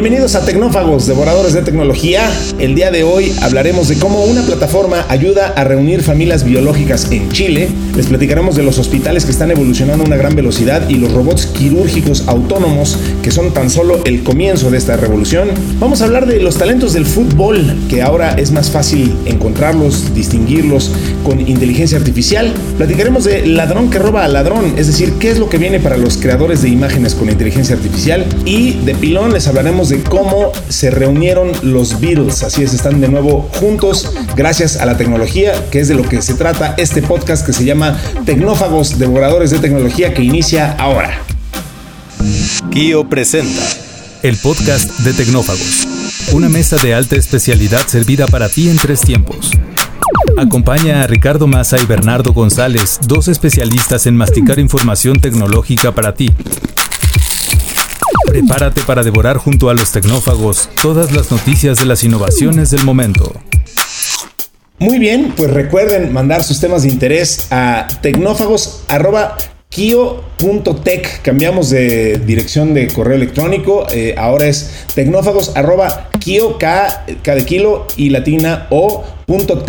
Bienvenidos a Tecnófagos, devoradores de tecnología. El día de hoy hablaremos de cómo una plataforma ayuda a reunir familias biológicas en Chile. Les platicaremos de los hospitales que están evolucionando a una gran velocidad y los robots quirúrgicos autónomos que son tan solo el comienzo de esta revolución. Vamos a hablar de los talentos del fútbol, que ahora es más fácil encontrarlos, distinguirlos con inteligencia artificial. Platicaremos de ladrón que roba a ladrón, es decir, qué es lo que viene para los creadores de imágenes con inteligencia artificial. Y de pilón les hablaremos de cómo se reunieron los Beatles. Así es, están de nuevo juntos gracias a la tecnología, que es de lo que se trata este podcast que se llama Tecnófagos, Devoradores de Tecnología, que inicia ahora. Kio presenta el podcast de Tecnófagos, una mesa de alta especialidad servida para ti en tres tiempos. Acompaña a Ricardo Massa y Bernardo González, dos especialistas en masticar información tecnológica para ti Prepárate para devorar junto a los tecnófagos todas las noticias de las innovaciones del momento. Muy bien, pues recuerden mandar sus temas de interés a tecnófagos.kio.tech. Cambiamos de dirección de correo electrónico. Eh, ahora es tecnófagos.kio, K, K de kilo y latina o punto.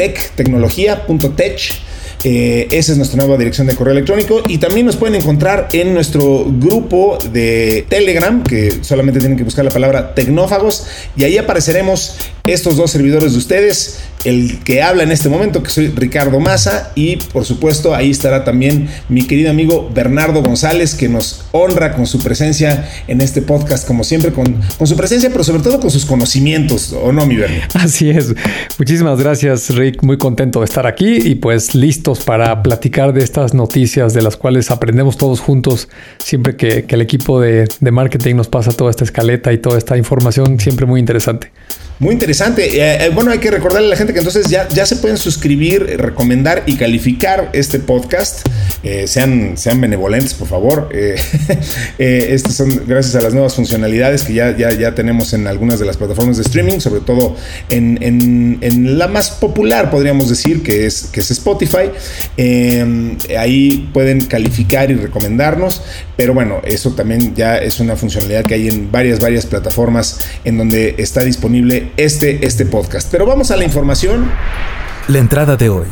Eh, esa es nuestra nueva dirección de correo electrónico. Y también nos pueden encontrar en nuestro grupo de Telegram, que solamente tienen que buscar la palabra tecnófagos. Y ahí apareceremos estos dos servidores de ustedes, el que habla en este momento, que soy Ricardo Massa, y por supuesto ahí estará también mi querido amigo Bernardo González, que nos honra con su presencia en este podcast, como siempre, con, con su presencia, pero sobre todo con sus conocimientos, ¿o no, mi Bernie? Así es. Muchísimas gracias, Rick. Muy contento de estar aquí y pues listos para platicar de estas noticias de las cuales aprendemos todos juntos siempre que, el equipo de, de marketing nos pasa toda esta escaleta y toda esta información, siempre muy interesante. Muy interesante. Eh, eh, bueno, hay que recordarle a la gente que entonces ya, ya se pueden suscribir, recomendar y calificar este podcast. Eh, sean, sean benevolentes, por favor. Estas son gracias a las nuevas funcionalidades que ya, ya, ya tenemos en algunas de las plataformas de streaming, sobre todo en, en, la más popular, podríamos decir, que es, que es Spotify. ahí pueden calificar y recomendarnos. Pero bueno, eso también ya es una funcionalidad que hay en varias, varias plataformas en donde está disponible este, este podcast. Pero vamos a la información. La entrada de hoy.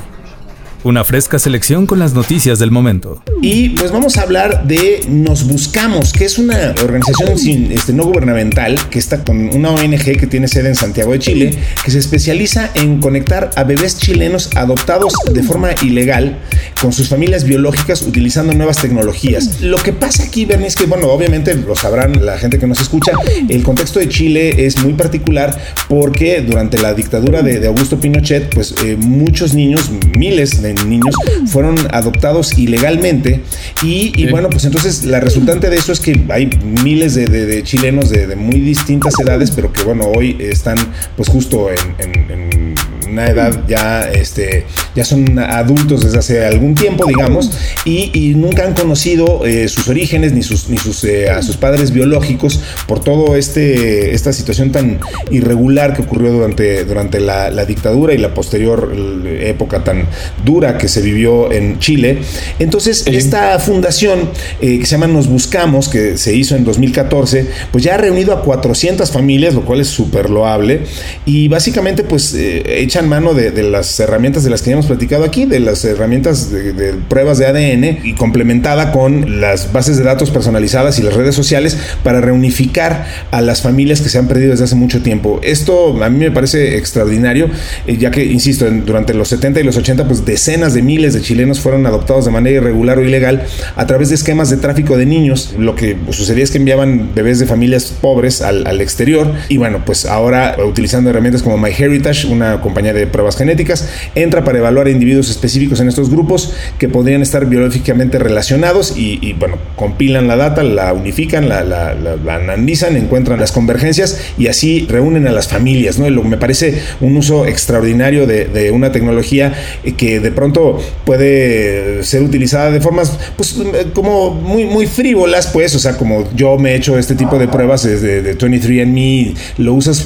Una fresca selección con las noticias del momento. Y pues vamos a hablar de Nos Buscamos, que es una organización sin, este, no gubernamental que está con una ONG que tiene sede en Santiago de Chile, que se especializa en conectar a bebés chilenos adoptados de forma ilegal con sus familias biológicas utilizando nuevas tecnologías. Lo que pasa aquí, Bernie, es que, bueno, obviamente lo sabrán la gente que nos escucha, el contexto de Chile es muy particular porque durante la dictadura de, Augusto Pinochet, pues eh, muchos niños, miles de niños fueron adoptados ilegalmente. Y, bueno, pues entonces la resultante de eso es que hay miles de, chilenos de, muy distintas edades, pero que bueno, hoy están pues justo en una edad ya, este, ya son adultos desde hace algún tiempo, digamos, y, nunca han conocido eh, sus orígenes ni sus, ni sus, eh, a sus padres biológicos por todo este, esta situación tan irregular que ocurrió durante, durante la, dictadura y la posterior época tan dura que se vivió en Chile. Entonces, esta fundación eh, que se llama Nos Buscamos, que se hizo en 2014, pues ya ha reunido a 400 familias, lo cual es súper loable, y básicamente pues echan mano de, las herramientas de las que hemos platicado aquí, de las herramientas de, pruebas de ADN y complementada con las bases de datos personalizadas y las redes sociales para reunificar a las familias que se han perdido desde hace mucho tiempo. Esto a mí me parece extraordinario, eh, ya que, insisto, durante los 70 y los 80, pues decenas de miles de chilenos fueron adoptados de manera irregular o ilegal a través de esquemas de tráfico de niños. Lo que sucedía es que enviaban bebés de familias pobres al, al exterior y bueno, pues ahora utilizando herramientas como MyHeritage, una compañía de pruebas genéticas, entra para evaluar individuos específicos en estos grupos que podrían estar biológicamente relacionados y, bueno, compilan la data, la unifican, la, la, analizan, encuentran las convergencias y así reúnen a las familias, ¿no? Lo, me parece un uso extraordinario de, una tecnología que de pronto puede ser utilizada de formas, pues, como muy, muy frívolas, pues, o sea, como yo me he hecho este tipo de pruebas desde de 23andMe, lo usas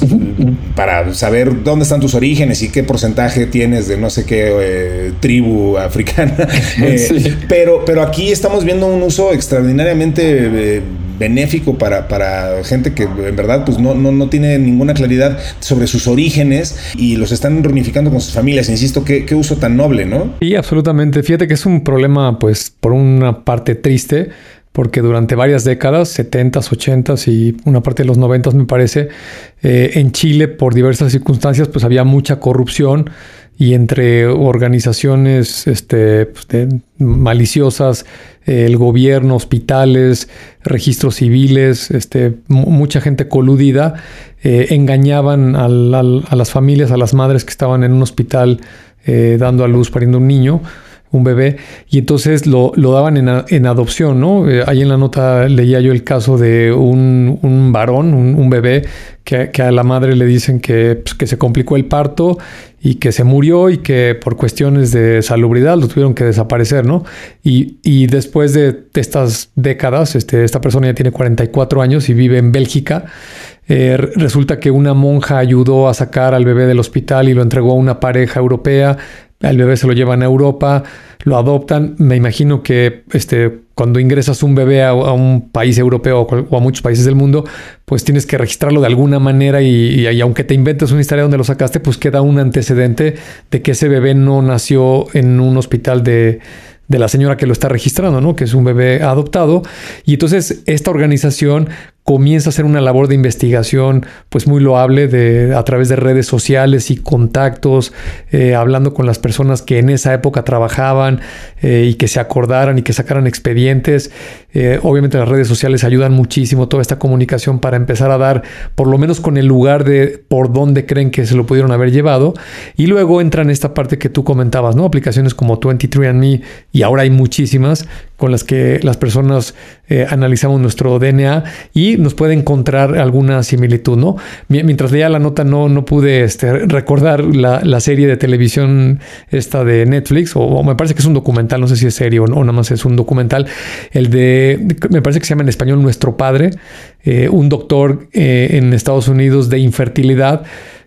para saber dónde están tus orígenes y qué porcentaje tienes de no sé qué eh, tribu africana. Eh, pero, pero aquí estamos viendo un uso extraordinariamente eh, benéfico para, para gente que en verdad pues no, no, no tiene ninguna claridad sobre sus orígenes y los están reunificando con sus familias. Insisto, qué, qué uso tan noble, ¿no? Sí, absolutamente. Fíjate que es un problema, pues, por una parte triste, porque durante varias décadas, 70s, 80s y una parte de los 90s me parece, eh, en Chile por diversas circunstancias pues había mucha corrupción y entre organizaciones este, pues, maliciosas, el gobierno, hospitales, registros civiles, este, mucha gente coludida, eh, engañaban a las familias, a las madres que estaban en un hospital eh, dando a luz, pariendo un niño un bebé, y entonces lo, daban en, adopción, ¿no? Eh, ahí en la nota leía yo el caso de un, varón, un, bebé, que, a la madre le dicen que, pues, que se complicó el parto y que se murió y que por cuestiones de salubridad lo tuvieron que desaparecer, ¿no? Y, después de, de, estas décadas, este, esta persona ya tiene 44 años y vive en Bélgica, eh, resulta que una monja ayudó a sacar al bebé del hospital y lo entregó a una pareja europea al bebé se lo llevan a Europa, lo adoptan. Me imagino que este, cuando ingresas un bebé a, un país europeo o a muchos países del mundo, pues tienes que registrarlo de alguna manera y, y, aunque te inventes una historia donde lo sacaste, pues queda un antecedente de que ese bebé no nació en un hospital de, de la señora que lo está registrando, ¿no? Que es un bebé adoptado. Y entonces esta organización comienza a hacer una labor de investigación pues muy loable de, a través de redes sociales y contactos, eh, hablando con las personas que en esa época trabajaban eh, y que se acordaran y que sacaran expedientes. Eh, obviamente las redes sociales ayudan muchísimo toda esta comunicación para empezar a dar por lo menos con el lugar de por dónde creen que se lo pudieron haber llevado. Y luego entra en esta parte que tú comentabas, ¿no? Aplicaciones como 23andMe y ahora hay muchísimas con las que las personas eh, analizamos nuestro DNA y nos puede encontrar alguna similitud, ¿no? Mientras leía la nota no, no pude este, recordar la, la, serie de televisión esta de Netflix, o, me parece que es un documental, no sé si es serio o, no, nada más es un documental, el de, me parece que se llama en español Nuestro Padre, eh, un doctor eh, en Estados Unidos de infertilidad,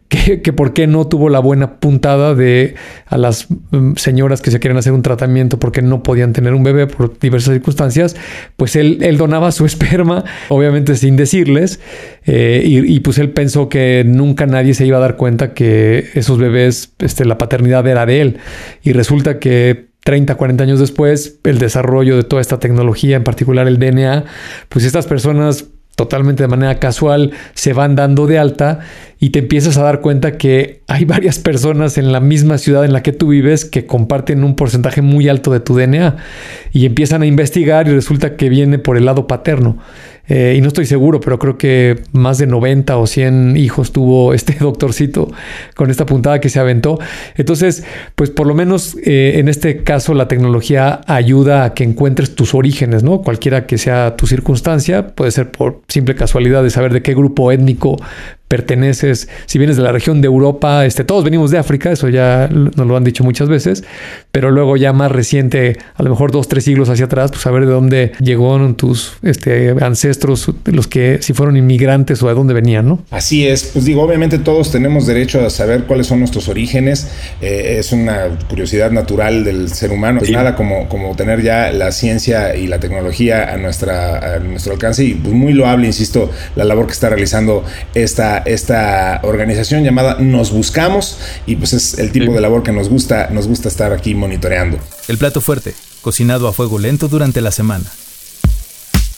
que, por qué no tuvo la buena puntada de a las um, señoras que se quieren hacer un tratamiento porque no podían tener un bebé por diversas circunstancias, pues él, él donaba su esperma, obviamente sin decirles, eh, y, y, pues él pensó que nunca nadie se iba a dar cuenta que esos bebés, este, la paternidad era de él, y resulta que 30, 40 años después, el desarrollo de toda esta tecnología, en particular el DNA, pues estas personas totalmente de manera casual se van dando de alta y te empiezas a dar cuenta que hay varias personas en la misma ciudad en la que tú vives que comparten un porcentaje muy alto de tu DNA y empiezan a investigar y resulta que viene por el lado paterno. Eh, y no estoy seguro, pero creo que más de 90 o 100 hijos tuvo este doctorcito con esta puntada que se aventó. Entonces, pues por lo menos eh, en este caso la tecnología ayuda a que encuentres tus orígenes, ¿no? Cualquiera que sea tu circunstancia, puede ser por simple casualidad de saber de qué grupo étnico perteneces, si vienes de la región de Europa, este, todos venimos de África, eso ya nos lo han dicho muchas veces, pero luego ya más reciente, a lo mejor dos, tres siglos hacia atrás, pues saber de dónde llegaron tus este, ancestros, los que si fueron inmigrantes o de dónde venían, ¿no? Así es, pues digo, obviamente todos tenemos derecho a saber cuáles son nuestros orígenes, eh, es una curiosidad natural del ser humano, sí. nada como, como tener ya la ciencia y la tecnología a, nuestra, a nuestro alcance y pues muy loable, insisto, la labor que está realizando esta esta organización llamada Nos Buscamos y pues es el tipo de labor que nos gusta, nos gusta estar aquí monitoreando. El plato fuerte, cocinado a fuego lento durante la semana.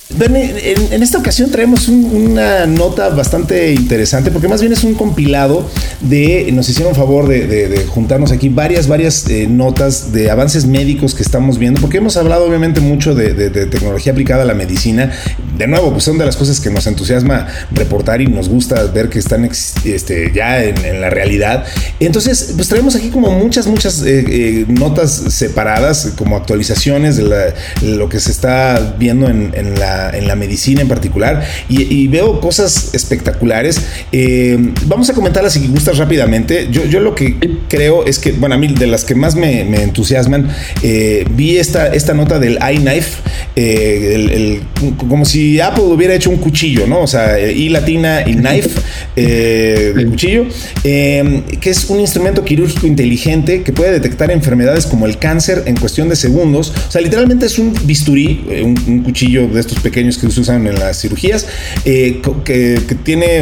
Bernie, en, esta ocasión traemos un, una nota bastante interesante porque más bien es un compilado de, nos hicieron favor de, juntarnos aquí varias, varias eh, notas de avances médicos que estamos viendo, porque hemos hablado obviamente mucho de, tecnología aplicada a la medicina. De nuevo, pues son de las cosas que nos entusiasma reportar y nos gusta ver que están este, ya en, la realidad. Entonces, pues traemos aquí como muchas, muchas eh, eh, notas separadas, como actualizaciones de, lo que se está viendo en, en la en la medicina en particular y, y veo cosas espectaculares. Eh, vamos a comentarlas si gustas rápidamente. Yo, yo, lo que creo es que, bueno, a mí de las que más me, me entusiasman, eh, vi esta, esta nota del iKnife, eh, el, el, como si Apple hubiera hecho un cuchillo, ¿no? O sea, I latina y knife, el cuchillo, que es un instrumento quirúrgico inteligente que puede detectar enfermedades como el cáncer en cuestión de segundos. O sea, literalmente es un bisturí, un, un cuchillo de estos pequeños que se usan en las cirugías, que, que, tiene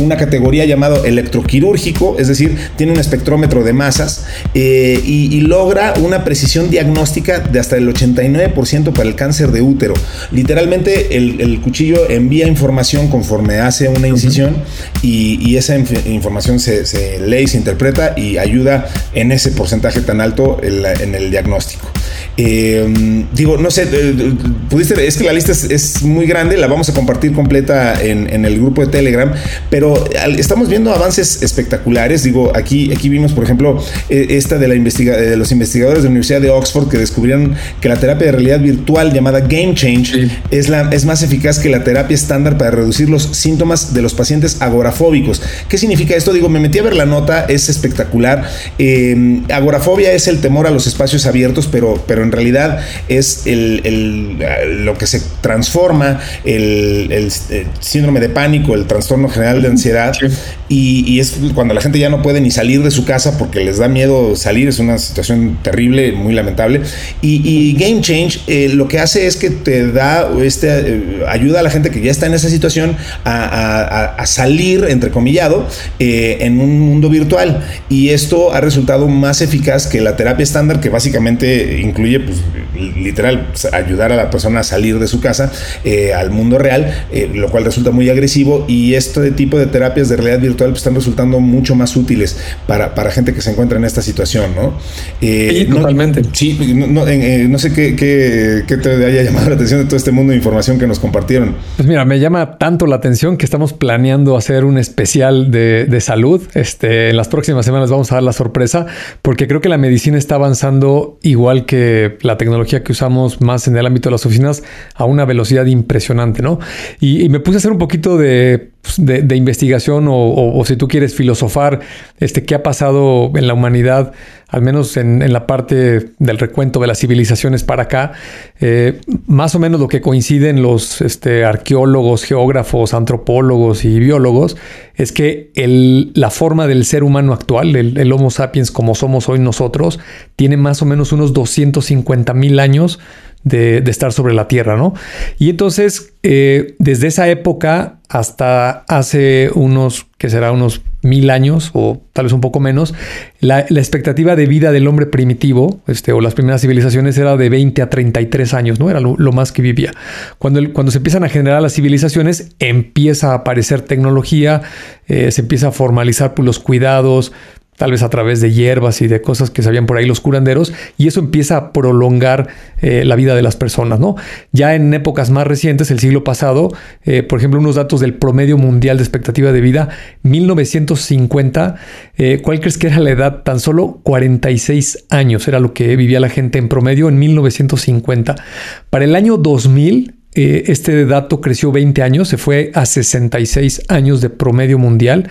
una categoría llamado electroquirúrgico, es decir, tiene un espectrómetro de masas y, y logra una precisión diagnóstica de hasta el 89% para el cáncer de útero. Literalmente el, cuchillo envía información conforme hace una incisión y, esa información se, lee se interpreta y ayuda en ese porcentaje tan alto en el diagnóstico. Eh, digo, no sé, eh, pudiste, es que la lista es, muy grande, la vamos a compartir completa en, el grupo de Telegram, pero estamos viendo avances espectaculares. Digo, aquí, aquí vimos, por ejemplo, eh, esta de, la investiga de los investigadores de la Universidad de Oxford que descubrieron que la terapia de realidad virtual llamada Game Change es, la, es más eficaz que la terapia estándar para reducir los síntomas de los pacientes agorafóbicos. ¿Qué significa esto? Digo, me metí a ver la nota, es espectacular. agorafobia es el temor a los espacios abiertos, pero, pero en realidad es el, lo que se transforma el, síndrome de pánico, el trastorno general de ansiedad, y, es cuando la gente ya no puede ni salir de su casa porque les da miedo salir, es una situación terrible, muy lamentable. Y, Game Change eh, lo que hace es que te da, este, eh, ayuda a la gente que ya está en esa situación a, salir, entrecomillado, eh, en un mundo virtual. Y esto ha resultado más eficaz que la terapia estándar, que básicamente incluye pues, literal, pues, ayudar a la persona a salir de su casa eh, al mundo real, eh, lo cual resulta muy agresivo y este tipo de terapias de realidad virtual pues, están resultando mucho más útiles para, para, gente que se encuentra en esta situación, ¿no? Eh, totalmente. Sí, no, sé qué, qué, te haya llamado la atención de todo este mundo de información que nos compartieron. Pues mira, me llama tanto la atención que estamos planeando hacer un especial de, de salud. Este, en las próximas semanas vamos a dar la sorpresa porque creo que la medicina está avanzando igual que la tecnología que usamos más en el ámbito de las oficinas a una velocidad impresionante, ¿no? Y, me puse a hacer un poquito de, pues, investigación o, si tú quieres filosofar, este, qué ha pasado en la humanidad, al menos en, la parte del recuento de las civilizaciones para acá, eh, más o menos lo que coinciden los este, arqueólogos, geógrafos, antropólogos y biólogos, es que la forma del ser humano actual, el, Homo sapiens como somos hoy nosotros, tiene más o menos unos 250 mil años de, estar sobre la Tierra, ¿no? Y entonces, eh, desde esa época hasta hace unos, que será unos mil años o tal vez un poco menos, la, expectativa de vida del hombre primitivo, este, o las primeras civilizaciones, era de 20 a 33 años, ¿no? Era lo, más que vivía. Cuando, cuando se empiezan a generar las civilizaciones, empieza a aparecer tecnología, eh, se empieza a formalizar pues, los cuidados, tal vez a través de hierbas y de cosas que sabían por ahí los curanderos, y eso empieza a prolongar eh, la vida de las personas, ¿no? Ya en épocas más recientes, el siglo pasado, eh, por ejemplo, unos datos del promedio mundial de expectativa de vida, 1950, eh, ¿cuál crees que era la edad? Tan solo 46 años era lo que vivía la gente en promedio en 1950. Para el año 2000, eh, este dato creció 20 años, se fue a 66 años de promedio mundial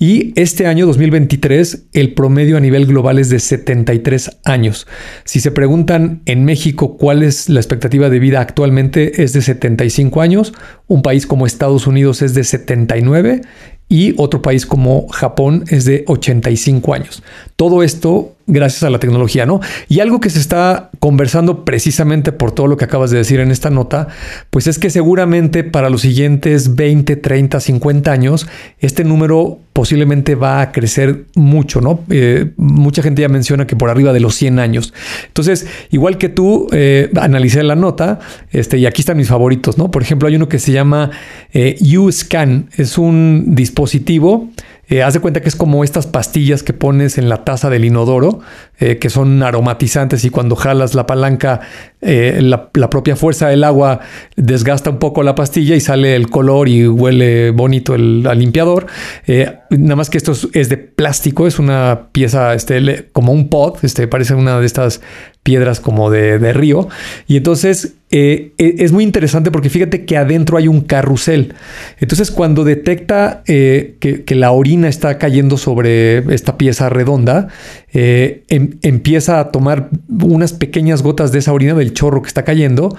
y este año 2023 el promedio a nivel global es de 73 años. Si se preguntan en México cuál es la expectativa de vida actualmente es de 75 años, un país como Estados Unidos es de 79 y otro país como Japón es de 85 años. Todo esto gracias a la tecnología, ¿no? Y algo que se está conversando precisamente por todo lo que acabas de decir en esta nota, pues es que seguramente para los siguientes 20, 30, 50 años, este número posiblemente va a crecer mucho, ¿no? Eh, mucha gente ya menciona que por arriba de los 100 años. Entonces, igual que tú, eh, analicé la nota, este, y aquí están mis favoritos, ¿no? Por ejemplo, hay uno que se llama eh, U-Scan, es un dispositivo eh, haz de cuenta que es como estas pastillas que pones en la taza del inodoro, eh, que son aromatizantes y cuando jalas la palanca, eh, la, propia fuerza del agua desgasta un poco la pastilla y sale el color y huele bonito el, limpiador. nada más que esto es, de plástico, es una pieza este, como un pod, este, parece una de estas piedras como de, río. Y entonces eh, e, es muy interesante porque fíjate que adentro hay un carrusel. Entonces cuando detecta eh, que, la orina está cayendo sobre esta pieza redonda, eh, em, empieza a tomar unas pequeñas gotas de esa orina del chorro que está cayendo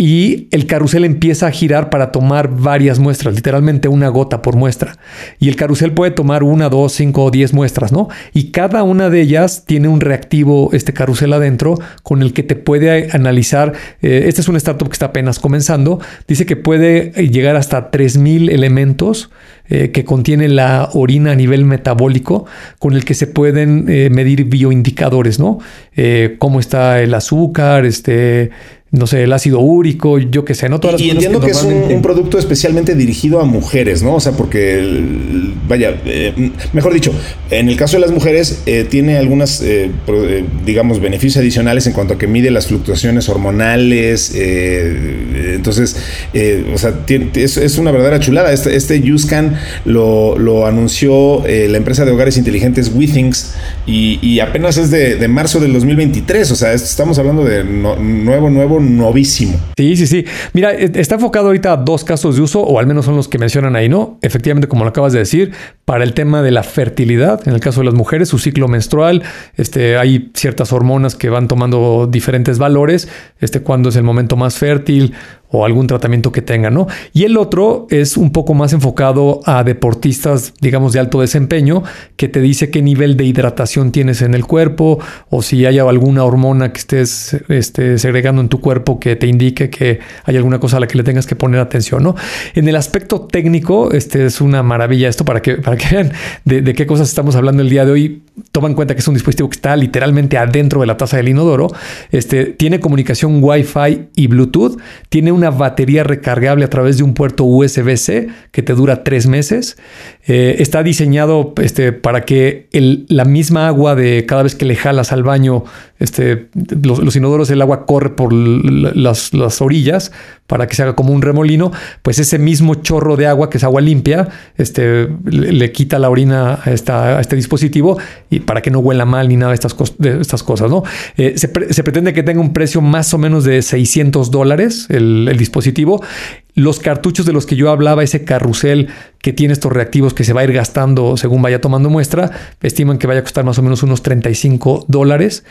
y el carrusel empieza a girar para tomar varias muestras, literalmente una gota por muestra. Y el carrusel puede tomar una, dos, cinco o diez muestras, ¿no? Y cada una de ellas tiene un reactivo, este carrusel adentro, con el que te puede analizar. Eh, este es un startup que está apenas comenzando. Dice que puede llegar hasta 3000 elementos eh, que contiene la orina a nivel metabólico, con el que se pueden eh, medir bioindicadores, ¿no? cómo está el azúcar, este no sé, el ácido úrico, yo qué sé, ¿no? Todas y, entiendo que, es un, producto especialmente dirigido a mujeres, ¿no? O sea, porque, vaya, eh, mejor dicho, en el caso de las mujeres eh, tiene algunas, eh, digamos, beneficios adicionales en cuanto a que mide las fluctuaciones hormonales, entonces, o sea, es, una verdadera chulada. Este, este USCAN lo, lo anunció la empresa de hogares inteligentes WeThings y, y apenas es de, de, marzo del 2023, o sea, estamos hablando de nuevo, nuevo novísimo. Sí, sí, sí. Mira, e, está enfocado ahorita a dos casos de uso, o al menos son los que mencionan ahí, ¿no? Efectivamente, como lo acabas de decir, para el tema de la fertilidad, en el caso de las mujeres, su ciclo menstrual, este, hay ciertas hormonas que van tomando diferentes valores, este, cuando es el momento más fértil o algún tratamiento que tengan, ¿no? Y el otro es un poco más enfocado a deportistas, digamos, de alto desempeño, que te dice qué nivel de hidratación tienes en el cuerpo o si hay alguna hormona que estés este, segregando en tu cuerpo que te indique que hay alguna cosa a la que le tengas que poner atención, ¿no? En el aspecto técnico, este es una maravilla esto para que, que de, de qué cosas estamos hablando el día de hoy. Toma en cuenta que es un dispositivo que está literalmente adentro de la taza del inodoro. Este, tiene comunicación Wi-Fi y Bluetooth. Tiene una batería recargable a través de un puerto USB-C que te dura tres meses. Eh, está diseñado este, para que la misma agua de cada vez que le jalas al baño, este, los, inodoros, el agua corre por las, orillas para que se haga como un remolino. Pues ese mismo chorro de agua, que es agua limpia, este, le, quita la orina a, este dispositivo y para que no huela mal ni nada de estas, cosas. ¿no? Eh, se, pretende que tenga un precio más o menos de 600 dólares el dispositivo los cartuchos de los que yo hablaba, ese carrusel que tiene estos reactivos que se va a ir gastando según vaya tomando muestra, estiman que vaya a costar más o menos unos 35 dólares.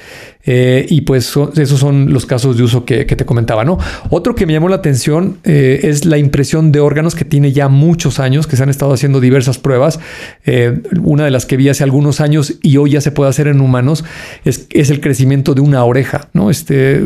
Eh, y pues esos son los casos de uso que, te comentaba, ¿no? Otro que me llamó la atención eh, es la impresión de órganos que tiene ya muchos años, que se han estado haciendo diversas pruebas. Eh, una de las que vi hace algunos años y hoy ya se puede hacer en humanos es, el crecimiento de una oreja, ¿no? Este,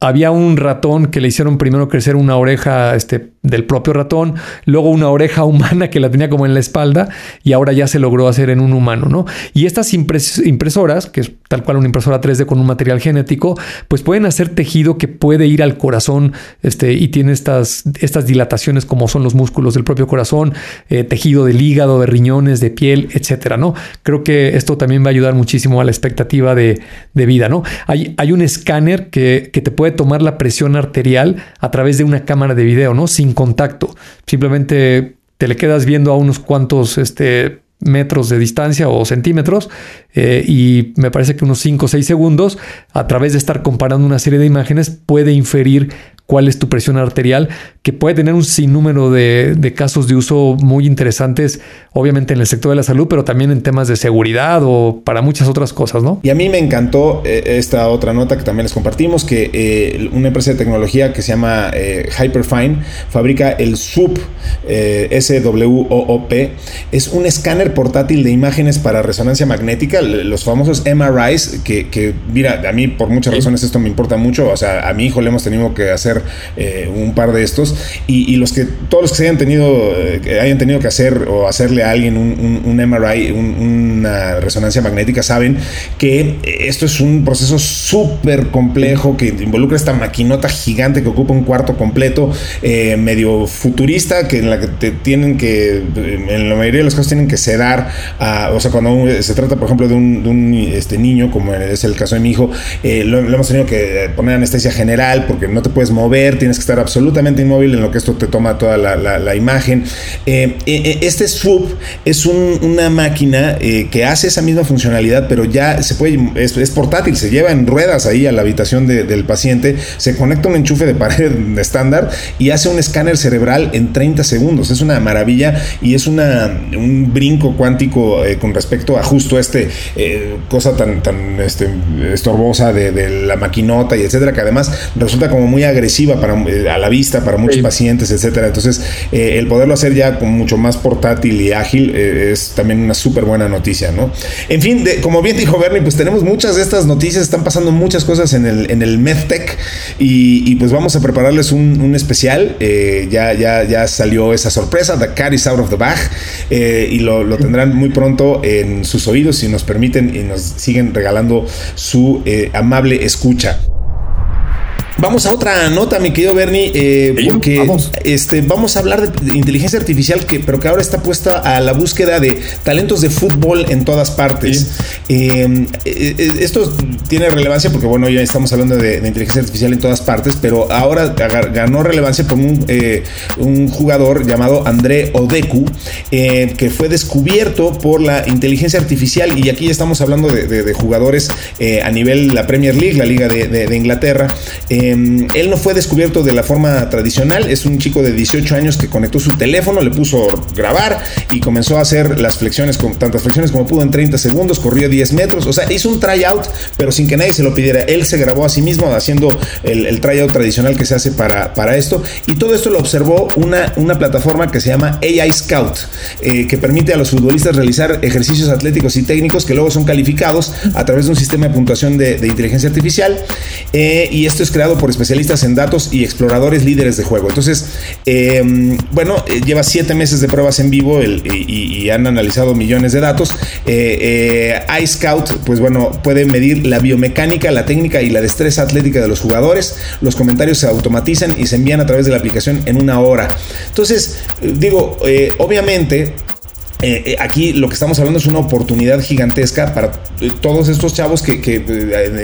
había un ratón que le hicieron primero crecer una oreja este, del propio ratón, luego una oreja humana que la tenía como en la espalda y ahora ya se logró hacer en un humano, ¿no? Y estas impresoras, que es tal cual una impresora 3D con un material genético, pues pueden hacer tejido que puede ir al corazón este, y tiene estas, estas dilataciones como son los músculos del propio corazón, eh, tejido del hígado, de riñones, de piel, etcétera, ¿no? Creo que esto también va a ayudar muchísimo a la expectativa de, vida, ¿no? Hay, hay un escáner que, que, te puede tomar la presión arterial a través de una cámara de video, ¿no? Sin contacto. Simplemente te le quedas viendo a unos cuantos este, metros de distancia o centímetros eh, y me parece que unos 5 o 6 segundos a través de estar comparando una serie de imágenes puede inferir cuál es tu presión arterial, que puede tener un sinnúmero de, de, casos de uso muy interesantes, obviamente en el sector de la salud, pero también en temas de seguridad o para muchas otras cosas, ¿no? Y a mí me encantó eh, esta otra nota que también les compartimos, que eh, una empresa de tecnología que se llama eh, Hyperfine fabrica el SWOOP, SWOOP, es un escáner portátil de imágenes para resonancia magnética, los famosos MRIs, que, que mira, a mí por muchas razones esto me importa mucho, o sea, a mi hijo le hemos tenido que hacer eh, un par de estos. Y, los que, todos los que se hayan tenido, eh, hayan tenido que hacer o hacerle a alguien un, un, MRI, una resonancia magnética, saben que esto es un proceso súper complejo que involucra esta maquinota gigante que ocupa un cuarto completo, eh, medio futurista, que en la que te tienen que, en la mayoría de los casos tienen que sedar, o sea, cuando se trata, por ejemplo, de un, este, niño, como es el caso de mi hijo, lo, hemos tenido que poner anestesia general porque no te puedes mover tienes que estar absolutamente inmóvil en lo que esto te toma toda la, imagen. Eh, eh, eh, este swoop es una máquina que hace esa misma funcionalidad, pero ya se puede, es, portátil, se lleva en ruedas ahí a la habitación del paciente, se conecta un enchufe de pared estándar y hace un escáner cerebral en 30 segundos. Es una maravilla y es una, un brinco cuántico con respecto a justo este cosa tan, tan este, estorbosa de la maquinota y etcétera, que además resulta como muy agresiva agresiva para, eh, a la vista para muchos pacientes, etcétera. Entonces, eh, el poderlo hacer ya con mucho más portátil y ágil es también una súper buena noticia, ¿no? En fin, como bien dijo Bernie, pues tenemos muchas de estas noticias, están pasando muchas cosas en el, en el MedTech y, pues vamos a prepararles un, especial. ya, ya, ya salió esa sorpresa, The Cat is Out of the Bag, y lo, lo, tendrán muy pronto en sus oídos si nos permiten y nos siguen regalando su amable escucha. Vamos a otra nota, mi querido Bernie, eh, porque vamos. Este, vamos a hablar de inteligencia artificial, que, pero que ahora está puesta a la búsqueda de talentos de fútbol en todas partes. Em, eh, eh, esto tiene relevancia porque, bueno, ya estamos hablando de, inteligencia artificial en todas partes, pero ahora ganó relevancia por un, un jugador llamado André Odeku, que fue descubierto por la inteligencia artificial, y aquí ya estamos hablando de, jugadores a nivel la Premier League, la Liga de, Inglaterra. Em, él no fue descubierto de la forma tradicional, es un chico de 18 años que conectó su teléfono, le puso grabar y comenzó a hacer las flexiones, con tantas flexiones como pudo en 30 segundos, corrió 10 metros, o sea, hizo un tryout, pero sin que nadie se lo pidiera. Él se grabó a sí mismo haciendo el, tryout tradicional que se hace para, para esto. Y todo esto lo observó una, una plataforma que se llama AI Scout, eh, que permite a los futbolistas realizar ejercicios atléticos y técnicos que luego son calificados a través de un sistema de puntuación de, inteligencia artificial. Eh, y esto es creado por especialistas en datos y exploradores líderes de juego. Entonces, em, bueno, eh, lleva siete meses de pruebas en vivo y, han analizado millones de datos. Eh, eh, iScout, pues bueno, puede medir la biomecánica, la técnica y la destreza atlética de los jugadores. Los comentarios se automatizan y se envían a través de la aplicación en una hora. Entonces, digo, obviamente eh, eh, aquí lo que estamos hablando es una oportunidad gigantesca para eh, todos estos chavos que,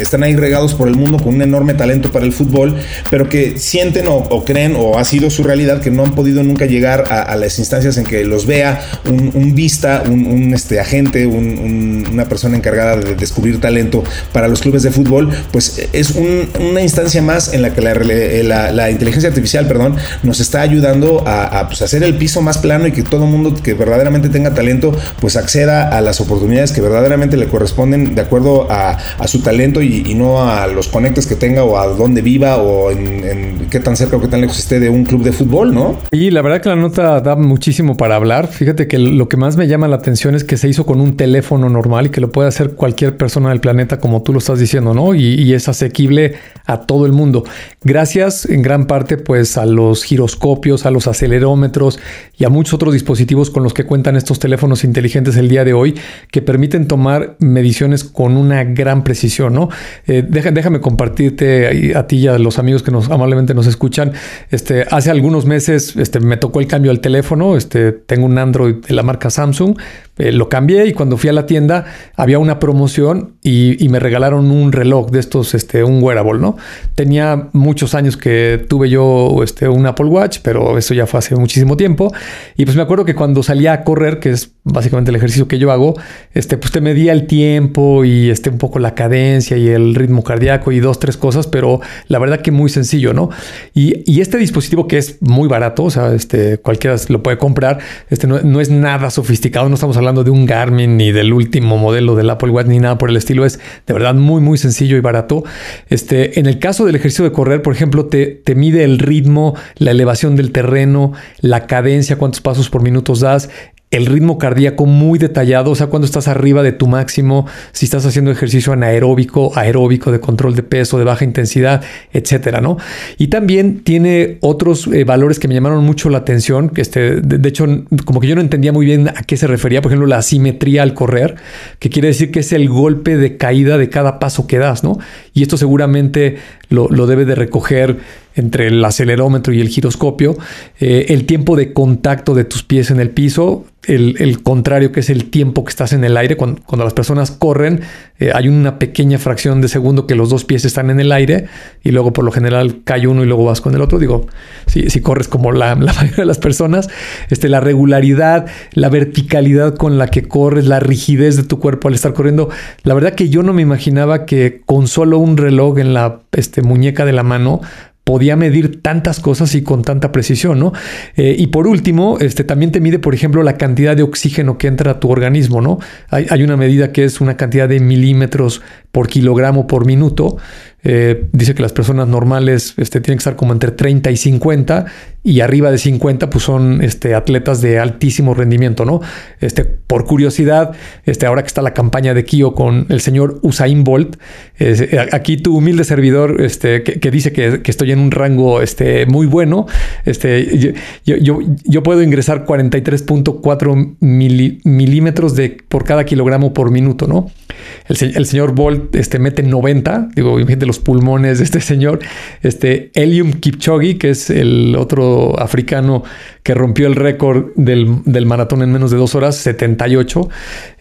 están ahí regados por el mundo con un enorme talento para el fútbol, pero que sienten o, creen o ha sido su realidad que no han podido nunca llegar a, las instancias en que los vea un, vista, un, este, agente, una persona encargada de descubrir talento para los clubes de fútbol, pues es una instancia más en la que la, inteligencia artificial, perdón, nos está ayudando a, pues, hacer el piso más plano y que todo el mundo que verdaderamente tenga talento, pues acceda a las oportunidades que verdaderamente le corresponden de acuerdo a, su talento y, no a los conectes que tenga o a dónde viva o en, qué tan cerca o qué tan lejos esté de un club de fútbol, ¿no? Y la verdad que la nota da muchísimo para hablar. Fíjate que lo que más me llama la atención es que se hizo con un teléfono normal y que lo puede hacer cualquier persona del planeta, como tú lo estás diciendo, ¿no? Y, y es asequible a todo el mundo. Gracias en gran parte pues a los giroscopios, a los acelerómetros y a muchos otros dispositivos con los que cuentan estos teléfonos inteligentes el día de hoy que permiten tomar mediciones con una gran precisión, ¿no? Eh, déjame compartirte a ti y a los amigos que nos amablemente nos escuchan. Este, hace algunos meses este, me tocó el cambio al teléfono. Este, tengo un Android de la marca Samsung. Eh, lo cambié y cuando fui a la tienda había una promoción y, me regalaron un reloj de estos, este, un wearable, ¿no? Tenía muchos años que tuve yo este, un Apple Watch, pero eso ya fue hace muchísimo tiempo. Y pues me acuerdo que cuando salía a correr, que es básicamente el ejercicio que yo hago, este, pues te medía el tiempo y este, un poco la cadencia y el ritmo cardíaco y dos, tres cosas, pero la verdad que muy sencillo, ¿no? Y, este dispositivo que es muy barato, o sea, este, cualquiera lo puede comprar, este, no, no es nada sofisticado, no estamos hablando de un Garmin ni del último modelo del Apple Watch ni nada por el estilo, es de verdad muy, muy sencillo y barato. Este, en el caso del ejercicio de correr, por ejemplo, te, te mide el ritmo, la elevación del terreno, la cadencia, cuántos pasos por minutos das, el ritmo cardíaco muy detallado, o sea, cuando estás arriba de tu máximo, si estás haciendo ejercicio anaeróbico, aeróbico, de control de peso, de baja intensidad, etcétera, ¿no? Y también tiene otros eh, valores que me llamaron mucho la atención, que este, de, hecho, como que yo no entendía muy bien a qué se refería, por ejemplo, la asimetría al correr, que quiere decir que es el golpe de caída de cada paso que das, ¿no? Y esto seguramente lo, lo debe de recoger entre el acelerómetro y el giroscopio, eh, el tiempo de contacto de tus pies en el piso, el, contrario que es el tiempo que estás en el aire. Cuando, las personas corren, eh, hay una pequeña fracción de segundo que los dos pies están en el aire y luego por lo general cae uno y luego vas con el otro. Digo, si, corres como la, la, mayoría de las personas, este, la regularidad, la verticalidad con la que corres, la rigidez de tu cuerpo al estar corriendo. La verdad que yo no me imaginaba que con solo un reloj en la este, muñeca de la mano podía medir tantas cosas y con tanta precisión, ¿no? Eh, y por último, este, también te mide, por ejemplo, la cantidad de oxígeno que entra a tu organismo, ¿no? Hay, hay una medida que es una cantidad de milímetros por kilogramo por minuto. Eh, dice que las personas normales este, tienen que estar como entre 30 y 50 y arriba de 50 pues son este, atletas de altísimo rendimiento, ¿no? Este, por curiosidad, este, ahora que está la campaña de Kio con el señor Usain Bolt, aquí tu humilde servidor este, que, dice que, estoy en un rango este, muy bueno, este, yo, yo, yo puedo ingresar 43.4 milímetros de, por cada kilogramo por minuto, ¿no? El, señor Bolt este, mete 90, digo, imagínate los pulmones de este señor. Este Elium Kipchoge, que es el otro africano que rompió el récord del, maratón en menos de dos horas, 78.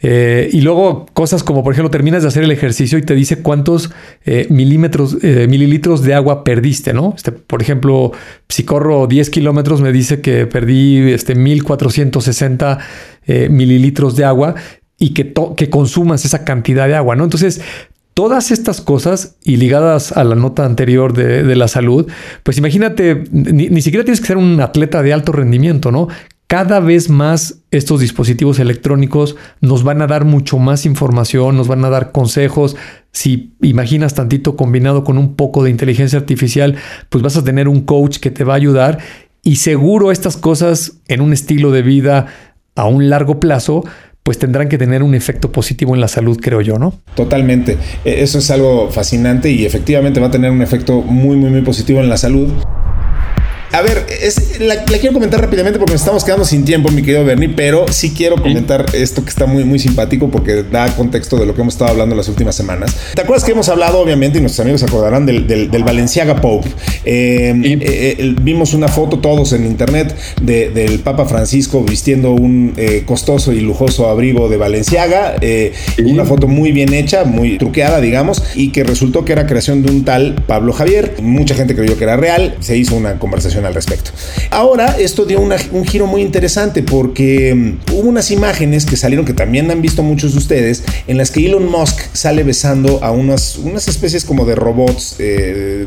Eh, y luego cosas como, por ejemplo, terminas de hacer el ejercicio y te dice cuántos eh, milímetros, eh, mililitros de agua perdiste, ¿no? Este, por ejemplo, si corro 10 kilómetros, me dice que perdí este, 1460 mililitros de agua y que, que consumas esa cantidad de agua, ¿no? Entonces, todas estas cosas y ligadas a la nota anterior de, la salud, pues imagínate, ni, siquiera tienes que ser un atleta de alto rendimiento, ¿no? Cada vez más estos dispositivos electrónicos nos van a dar mucho más información, nos van a dar consejos. Si imaginas tantito combinado con un poco de inteligencia artificial, pues vas a tener un coach que te va a ayudar y seguro estas cosas en un estilo de vida a un largo plazo, pues tendrán que tener un efecto positivo en la salud, creo yo, ¿no? Totalmente. E, eso es algo fascinante y efectivamente va a tener un efecto muy, muy, muy positivo en la salud. A ver, es, la, quiero comentar rápidamente porque nos estamos quedando sin tiempo, mi querido Bernie, pero sí quiero comentar esto que está muy, muy simpático porque da contexto de lo que hemos estado hablando las últimas semanas. ¿Te acuerdas que hemos hablado, obviamente, y nuestros amigos se acordarán del, del, Valenciaga Pope? Em, eh, eh, vimos una foto todos en internet del Papa Francisco vistiendo un eh, costoso y lujoso abrigo de Valenciaga, una foto muy bien hecha, muy truqueada, digamos, y que resultó que era creación de un tal Pablo Javier. Mucha gente creyó que era real, se hizo una conversación al respecto. Ahora, esto dio un giro muy interesante porque mm, hubo unas imágenes que salieron que también han visto muchos de ustedes, en las que Elon Musk sale besando a unas, unas especies como de robots. Eh,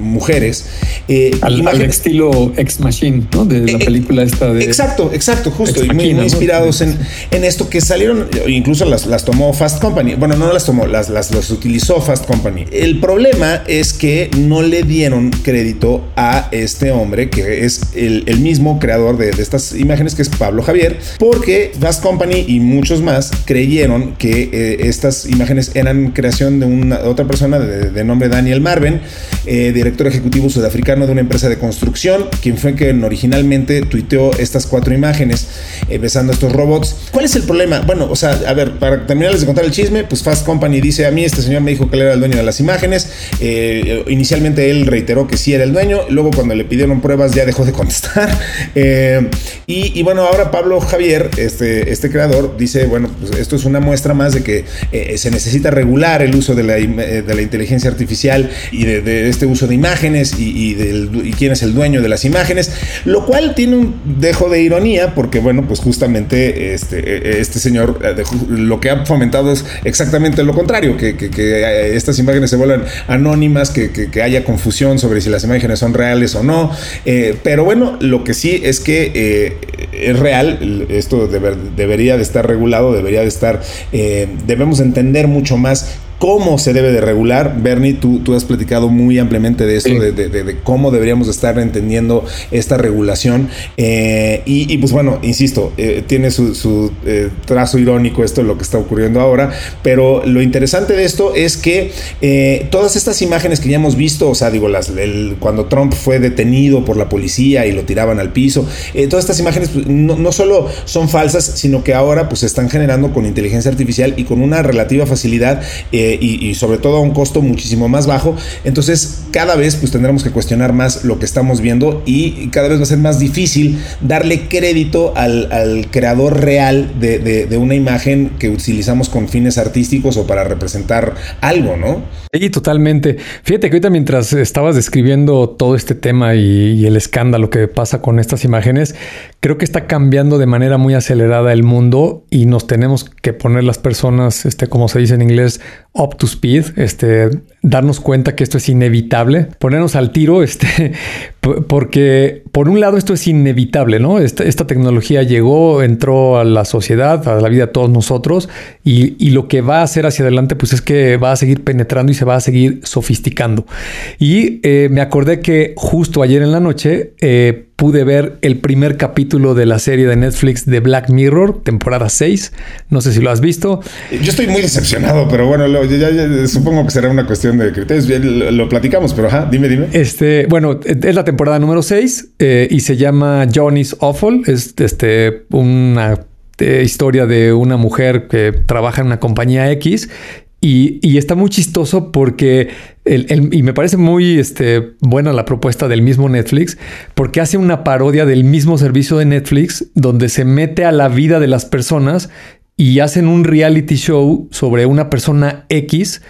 mujeres. Eh, al, estilo Ex Machine, ¿no? De la eh, película esta de. Exacto, exacto, justo. y muy, inspirados en, en, esto que salieron, incluso las, las tomó Fast Company. Bueno, no las tomó, las, las los utilizó Fast Company. El problema es que no le dieron crédito a este hombre, que es el, el mismo creador de, de, estas imágenes, que es Pablo Javier, porque Fast Company y muchos más creyeron que eh, estas imágenes eran creación de una otra persona de, de nombre Daniel Marven, director ejecutivo sudafricano de una empresa de construcción, quien fue quien originalmente tuiteó estas cuatro imágenes eh, besando estos robots. ¿Cuál es el problema? Bueno, o sea, a ver, para terminarles de contar el chisme, pues Fast Company dice a mí, este señor me dijo que él era el dueño de las imágenes. Eh, inicialmente él reiteró que sí era el dueño, luego cuando le pidieron pruebas ya dejó de contestar. Eh, y, bueno, ahora Pablo Javier, este, este creador, dice, bueno, pues esto es una muestra más de que se necesita regular el uso de la, de la inteligencia artificial y de, de este uso de imágenes y, quién es el dueño de las imágenes, lo cual tiene un dejo de ironía porque, bueno, pues justamente este, e, e, este señor eh, lo que ha fomentado es exactamente lo contrario, que, eh, estas imágenes se vuelvan anónimas, que, haya confusión sobre si las imágenes son reales o no. Eh, pero bueno, lo que sí es que es real, esto debería de estar regulado, debería de estar, debemos entender mucho más cómo se debe de regular. Bernie, tú, tú has platicado muy ampliamente de esto, de, cómo deberíamos estar entendiendo esta regulación. Eh, y, pues bueno, insisto, eh, tiene su, eh, trazo irónico esto, lo que está ocurriendo ahora, pero lo interesante de esto es que todas estas imágenes que ya hemos visto, o sea, digo, las, cuando Trump fue detenido por la policía y lo tiraban al piso, todas estas imágenes pues, no, no, solo son falsas, sino que ahora pues se están generando con inteligencia artificial y con una relativa facilidad. Eh, y, sobre todo a un costo muchísimo más bajo. Entonces cada vez pues tendremos que cuestionar más lo que estamos viendo y cada vez va a ser más difícil darle crédito al, creador real de, una imagen que utilizamos con fines artísticos o para representar algo, ¿no? Sí, totalmente. Fíjate que ahorita mientras estabas describiendo todo este tema y el escándalo que pasa con estas imágenes, creo que está cambiando de manera muy acelerada el mundo y nos tenemos que poner las personas, este, como se dice en inglés, up to speed, este, darnos cuenta que esto es inevitable, ponernos al tiro, este, porque por un lado esto es inevitable, ¿no? Esta, esta, tecnología llegó, entró a la sociedad, a la vida de todos nosotros, y, y, lo que va a hacer hacia adelante, pues es que va a seguir penetrando y se va a seguir sofisticando. Y eh, me acordé que justo ayer en la noche eh, pude ver el primer capítulo de la serie de Netflix de Black Mirror, temporada 6. No sé si lo has visto. Yo estoy muy decepcionado, pero bueno, supongo que será una cuestión de criterios. Lo, lo platicamos, pero ajá, dime, dime. Este, bueno, es la temporada número 6 eh, y se llama Johnny's Awful. Es este, una eh, historia de una mujer que trabaja en una compañía X y, está muy chistoso porque, y me parece muy este, buena la propuesta del mismo Netflix, porque hace una parodia del mismo servicio de Netflix donde se mete a la vida de las personas y hacen un reality show sobre una persona X.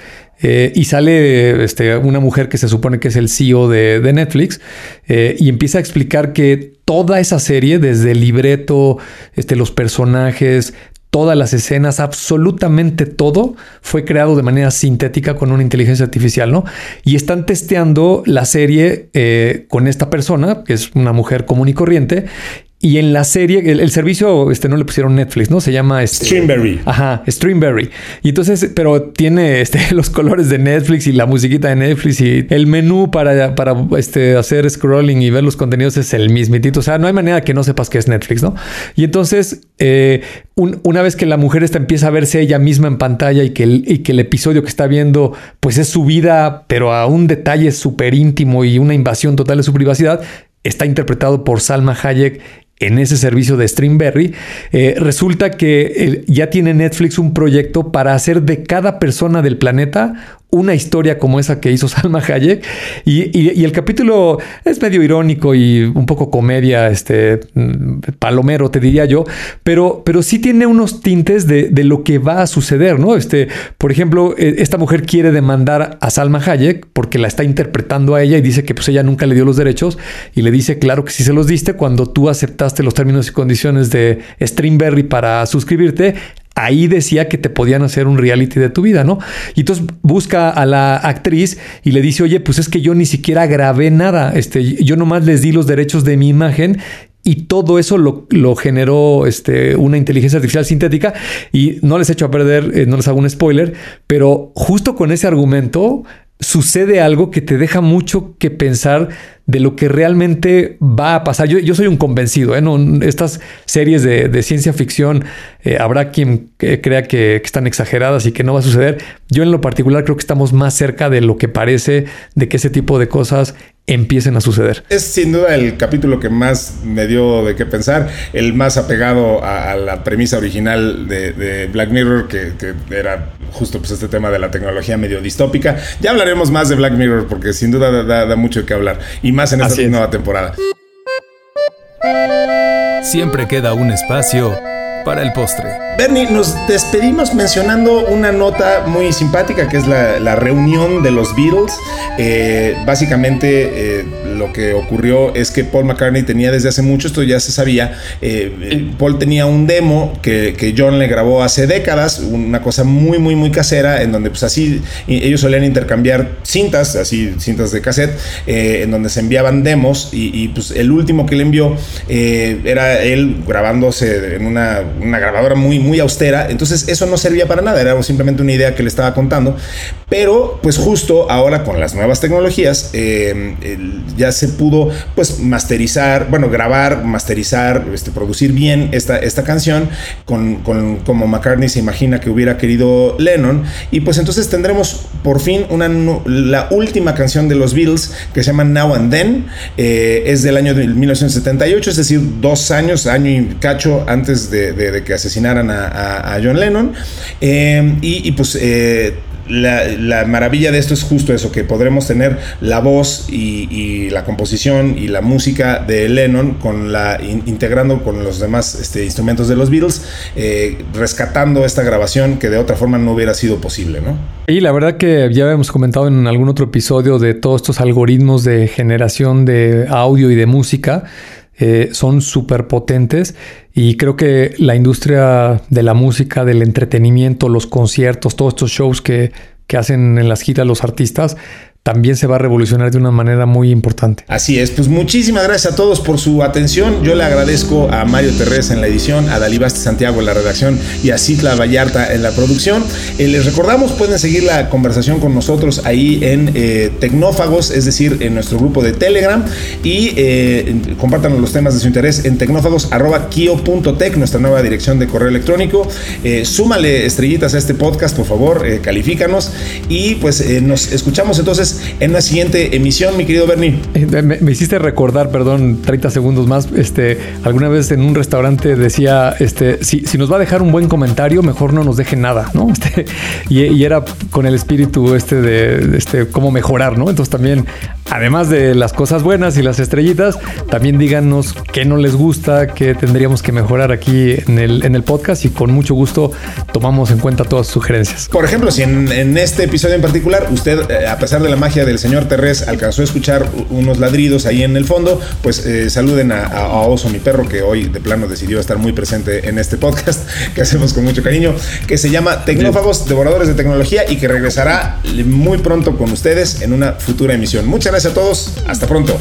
Eh, y sale este, una mujer que se supone que es el CEO de, Netflix eh, y empieza a explicar que toda esa serie, desde el libreto, este, los personajes, todas las escenas, absolutamente todo fue creado de manera sintética con una inteligencia artificial, ¿no? Y están testeando la serie eh, con esta persona, que es una mujer común y corriente, y en la serie, el, servicio, este no le pusieron Netflix, ¿no? Se llama este, Streamberry. Ajá, Streamberry. Y entonces, pero tiene este, los colores de Netflix y la musiquita de Netflix y el menú para, para este, hacer scrolling y ver los contenidos es el mismitito. O sea, no hay manera que no sepas que es Netflix, ¿no? Y entonces, eh, una vez que la mujer esta empieza a verse ella misma en pantalla y que, el, y que el episodio que está viendo, pues es su vida, pero a un detalle súper íntimo y una invasión total de su privacidad, está interpretado por Salma Hayek en ese servicio de Streamberry, eh, resulta que eh, ya tiene Netflix un proyecto para hacer de cada persona del planeta una historia como esa que hizo Salma Hayek. Y, el capítulo es medio irónico y un poco comedia, este palomero, te diría yo, pero, pero sí tiene unos tintes de, lo que va a suceder, ¿no? Este, por ejemplo, e, esta mujer quiere demandar a Salma Hayek porque la está interpretando a ella y dice que pues ella nunca le dio los derechos y le dice, claro que sí se los diste cuando tú aceptaste los términos y condiciones de Streamberry para suscribirte ahí decía que te podían hacer un reality de tu vida, ¿no? Y entonces busca a la actriz y le dice, oye, pues es que yo ni siquiera grabé nada, este, yo nomás les di los derechos de mi imagen y todo eso lo, generó este, una inteligencia artificial sintética y no les echo a perder, eh, no les hago un spoiler, pero justo con ese argumento sucede algo que te deja mucho que pensar de lo que realmente va a pasar. Yo, soy un convencido, ¿eh? estas series de, ciencia ficción, eh, habrá quien crea que, están exageradas y que no va a suceder. Yo en lo particular creo que estamos más cerca de lo que parece de que ese tipo de cosas empiecen a suceder. Es sin duda el capítulo que más me dio de qué pensar, el más apegado a, la premisa original de, Black Mirror, que, era justo pues este tema de la tecnología medio distópica. Ya hablaremos más de Black Mirror porque sin duda da, mucho que hablar y más en esta nueva temporada. Siempre queda un espacio para el postre. Bernie, nos despedimos mencionando una nota muy simpática que es la, reunión de los Beatles. Eh, básicamente eh, lo que ocurrió es que Paul McCartney tenía desde hace mucho, esto ya se sabía, eh, Paul tenía un demo que, que, John le grabó hace décadas, una cosa muy, muy, muy casera, en donde pues así ellos solían intercambiar cintas, así cintas de cassette, en donde se enviaban demos y, y, pues el último que le envió era él grabándose en una una grabadora muy, muy austera. Entonces eso no servía para nada, era simplemente una idea que le estaba contando. Pero pues justo ahora con las nuevas tecnologías eh, ya se pudo pues masterizar, bueno, grabar, masterizar, este, producir bien esta, esta canción con, con, como McCartney se imagina que hubiera querido Lennon. Y pues entonces tendremos por fin una, la última canción de los Beatles que se llama Now and Then. Eh, es del año de 1978, es decir, dos años, año y cacho antes de de, que asesinaran a, John Lennon. Eh, y, pues eh, la, maravilla de esto es justo eso, que podremos tener la voz y, la composición y la música de Lennon con la integrando con los demás este, instrumentos de los Beatles, eh, rescatando esta grabación que de otra forma no hubiera sido posible, ¿no? Y la verdad que ya habíamos comentado en algún otro episodio de todos estos algoritmos de generación de audio y de música eh, son súper potentes y creo que la industria de la música, del entretenimiento, los conciertos, todos estos shows que, que hacen en las giras los artistas, también se va a revolucionar de una manera muy importante. Así es, pues muchísimas gracias a todos por su atención. Yo le agradezco a Mario Terrés en la edición, a Dalibaste Santiago en la redacción y a Citla Vallarta en la producción. Eh, les recordamos, pueden seguir la conversación con nosotros ahí en eh, Tecnófagos, es decir, en nuestro grupo de Telegram y eh, compartan los temas de su interés en tecnófagos.kio.tech, nuestra nueva dirección de correo electrónico. súmale estrellitas a este podcast, por favor, califícanos y pues nos escuchamos entonces en la siguiente emisión, mi querido Bernie. Eh, me, hiciste recordar, perdón, 30 segundos más. Este, alguna vez en un restaurante decía, este, si, si nos va a dejar un buen comentario, mejor no nos deje nada, ¿no? Este, y, era con el espíritu este de este, cómo mejorar, ¿no? Entonces también, además de las cosas buenas y las estrellitas, también díganos qué no les gusta, qué tendríamos que mejorar aquí en el, en el podcast y con mucho gusto tomamos en cuenta todas sus sugerencias. Por ejemplo, si en, en este episodio en particular usted, eh, a pesar de la magia del señor Terrés alcanzó a escuchar unos ladridos ahí en el fondo, pues eh, saluden a, Oso, mi perro, que hoy de plano decidió estar muy presente en este podcast que hacemos con mucho cariño, que se llama Tecnófagos, Devoradores de Tecnología y que regresará muy pronto con ustedes en una futura emisión. Muchas gracias a todos, hasta pronto.